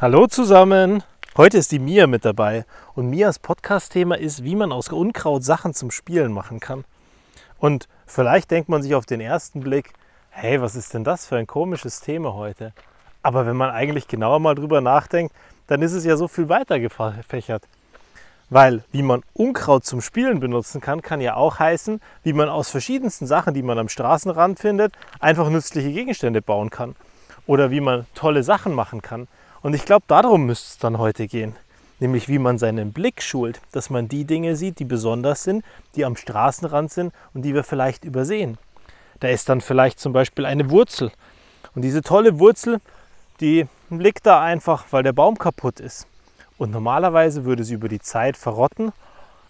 Hallo zusammen! Heute ist die Mia mit dabei und Mias Podcast-Thema ist, wie man aus Unkraut Sachen zum Spielen machen kann. Und vielleicht denkt man sich auf den ersten Blick, hey, was ist denn das für ein komisches Thema heute? Aber wenn man eigentlich genauer mal drüber nachdenkt, dann ist es ja so viel weiter gefächert. Weil wie man Unkraut zum Spielen benutzen kann, kann ja auch heißen, wie man aus verschiedensten Sachen, die man am Straßenrand findet, einfach nützliche Gegenstände bauen kann. Oder wie man tolle Sachen machen kann. Und ich glaube, darum müsste es dann heute gehen. Nämlich wie man seinen Blick schult, dass man die Dinge sieht, die besonders sind, die am Straßenrand sind und die wir vielleicht übersehen. Da ist dann vielleicht zum Beispiel eine Wurzel. Und diese tolle Wurzel, die liegt da einfach, weil der Baum kaputt ist. Und normalerweise würde sie über die Zeit verrotten.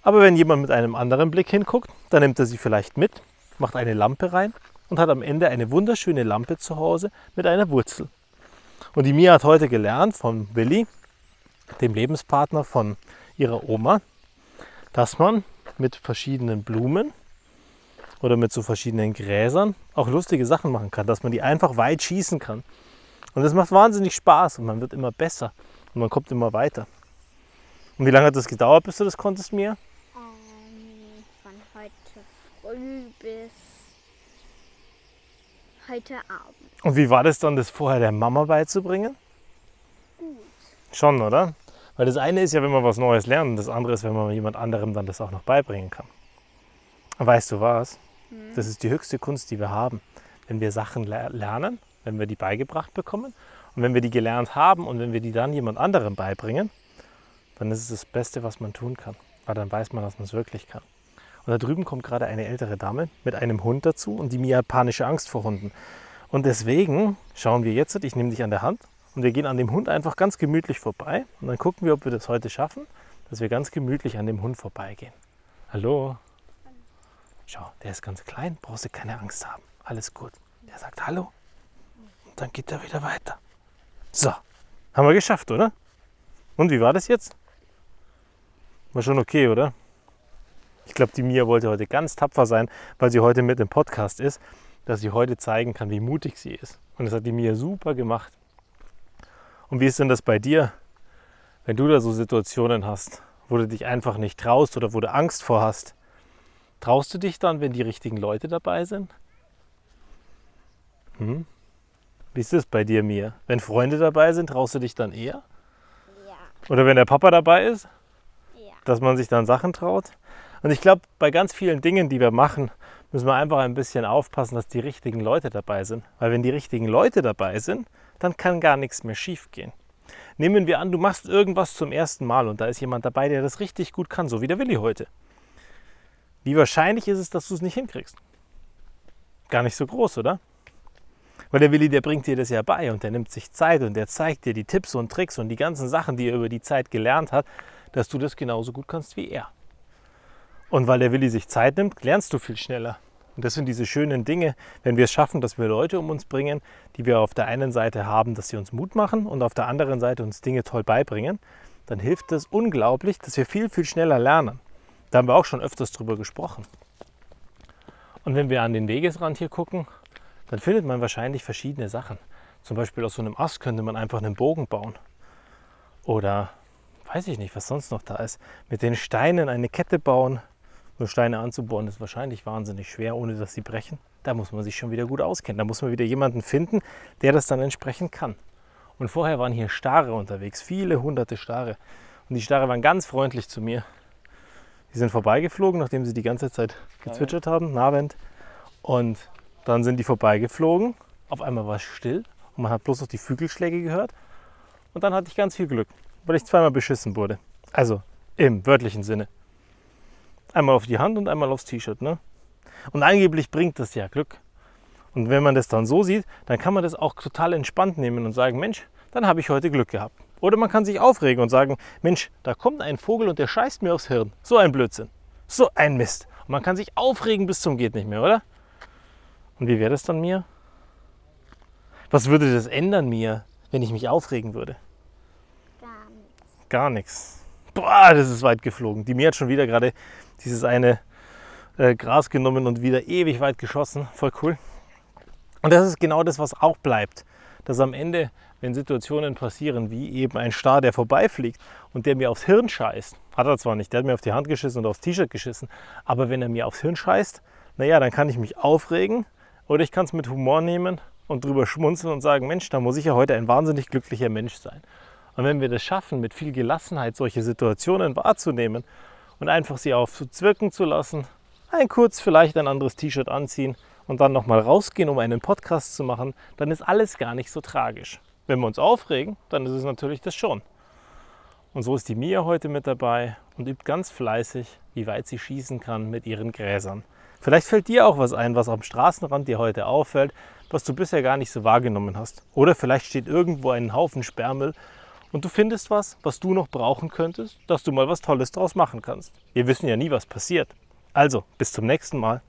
Aber wenn jemand mit einem anderen Blick hinguckt, dann nimmt er sie vielleicht mit, macht eine Lampe rein und hat am Ende eine wunderschöne Lampe zu Hause mit einer Wurzel. Und die Mia hat heute gelernt von Willi, dem Lebenspartner von ihrer Oma, dass man mit verschiedenen Blumen oder mit so verschiedenen Gräsern auch lustige Sachen machen kann, dass man die einfach weit schießen kann. Und das macht wahnsinnig Spaß und man wird immer besser und man kommt immer weiter. Und wie lange hat das gedauert, bis du das konntest, Mia? Ähm, von heute früh bis heute Abend. Und wie war das dann, das vorher der Mama beizubringen? Gut. Schon, oder? Weil das eine ist ja, wenn man was Neues lernt, und das andere ist, wenn man jemand anderem dann das auch noch beibringen kann. Weißt du was? Das ist die höchste Kunst, die wir haben. Wenn wir Sachen ler- lernen, wenn wir die beigebracht bekommen und wenn wir die gelernt haben und wenn wir die dann jemand anderem beibringen, dann ist es das Beste, was man tun kann. Weil dann weiß man, dass man es wirklich kann. Und da drüben kommt gerade eine ältere Dame mit einem Hund dazu und die Mia hat panische Angst vor Hunden. Und deswegen schauen wir jetzt, ich nehme dich an der Hand und wir gehen an dem Hund einfach ganz gemütlich vorbei und dann gucken wir, ob wir das heute schaffen, dass wir ganz gemütlich an dem Hund vorbeigehen. Hallo? Schau, der ist ganz klein, brauchst du keine Angst haben. Alles gut. Der sagt Hallo und dann geht er wieder weiter. So, haben wir geschafft, oder? Und wie war das jetzt? War schon okay, oder? Ich glaube, die Mia wollte heute ganz tapfer sein, weil sie heute mit im Podcast ist, dass sie heute zeigen kann, wie mutig sie ist. Und das hat die Mia super gemacht. Und wie ist denn das bei dir, wenn du da so Situationen hast, wo du dich einfach nicht traust oder wo du Angst vor hast? Traust du dich dann, wenn die richtigen Leute dabei sind? Hm? Wie ist das bei dir, Mia? Wenn Freunde dabei sind, traust du dich dann eher? Ja. Oder wenn der Papa dabei ist? Ja. dass man sich dann Sachen traut. Und ich glaube, bei ganz vielen Dingen, die wir machen, müssen wir einfach ein bisschen aufpassen, dass die richtigen Leute dabei sind. Weil wenn die richtigen Leute dabei sind, dann kann gar nichts mehr schief gehen. Nehmen wir an, du machst irgendwas zum ersten Mal und da ist jemand dabei, der das richtig gut kann, so wie der Willi heute. Wie wahrscheinlich ist es, dass du es nicht hinkriegst? Gar nicht so groß, oder? Weil der Willi, der bringt dir das ja bei und der nimmt sich Zeit und der zeigt dir die Tipps und Tricks und die ganzen Sachen, die er über die Zeit gelernt hat, dass du das genauso gut kannst wie er. Und weil der Willi sich Zeit nimmt, lernst du viel schneller. Und das sind diese schönen Dinge, wenn wir es schaffen, dass wir Leute um uns bringen, die wir auf der einen Seite haben, dass sie uns Mut machen und auf der anderen Seite uns Dinge toll beibringen, dann hilft es unglaublich, dass wir viel, viel schneller lernen. Da haben wir auch schon öfters drüber gesprochen. Und wenn wir an den Wegesrand hier gucken, dann findet man wahrscheinlich verschiedene Sachen. Zum Beispiel aus so einem Ast könnte man einfach einen Bogen bauen. Oder weiß ich nicht, was sonst noch da ist. Mit den Steinen eine Kette bauen. Nur Steine anzubauen ist wahrscheinlich wahnsinnig schwer, ohne dass sie brechen. Da muss man sich schon wieder gut auskennen. Da muss man wieder jemanden finden, der das dann entsprechend kann. Und vorher waren hier Stare unterwegs, viele hunderte Stare. Und die Stare waren ganz freundlich zu mir. Die sind vorbeigeflogen, nachdem sie die ganze Zeit gezwitschert haben, Navent. Und dann sind die vorbeigeflogen. Auf einmal war es still und man hat bloß noch die Flügelschläge gehört. Und dann hatte ich ganz viel Glück, weil ich zweimal beschissen wurde. Also im wörtlichen Sinne. Einmal auf die Hand und einmal aufs T-Shirt. Ne? Und angeblich bringt das ja Glück. Und wenn man das dann so sieht, dann kann man das auch total entspannt nehmen und sagen, Mensch, dann habe ich heute Glück gehabt. Oder man kann sich aufregen und sagen, Mensch, da kommt ein Vogel und der scheißt mir aufs Hirn. So ein Blödsinn. So ein Mist. Und man kann sich aufregen bis zum geht nicht mehr, oder? Und wie wäre das dann mir? Was würde das ändern mir, wenn ich mich aufregen würde? Gar nichts. Gar nichts. Boah, das ist weit geflogen. Die Mia hat schon wieder gerade dieses eine äh, Gras genommen und wieder ewig weit geschossen. Voll cool. Und das ist genau das, was auch bleibt. dass am Ende, wenn Situationen passieren, wie eben ein Star, der vorbeifliegt und der mir aufs Hirn scheißt, hat er zwar nicht, der hat mir auf die Hand geschissen und aufs T-Shirt geschissen, aber wenn er mir aufs Hirn scheißt, naja, dann kann ich mich aufregen oder ich kann es mit Humor nehmen und drüber schmunzeln und sagen, Mensch, da muss ich ja heute ein wahnsinnig glücklicher Mensch sein. Und wenn wir das schaffen, mit viel Gelassenheit solche Situationen wahrzunehmen und einfach sie aufzwirken zu lassen, ein kurz vielleicht ein anderes T-Shirt anziehen und dann nochmal rausgehen, um einen Podcast zu machen, dann ist alles gar nicht so tragisch. Wenn wir uns aufregen, dann ist es natürlich das schon. Und so ist die Mia heute mit dabei und übt ganz fleißig, wie weit sie schießen kann mit ihren Gräsern. Vielleicht fällt dir auch was ein, was am Straßenrand dir heute auffällt, was du bisher gar nicht so wahrgenommen hast. Oder vielleicht steht irgendwo ein Haufen Sperrmüll und du findest was, was du noch brauchen könntest, dass du mal was Tolles draus machen kannst. Wir wissen ja nie, was passiert. Also, bis zum nächsten Mal.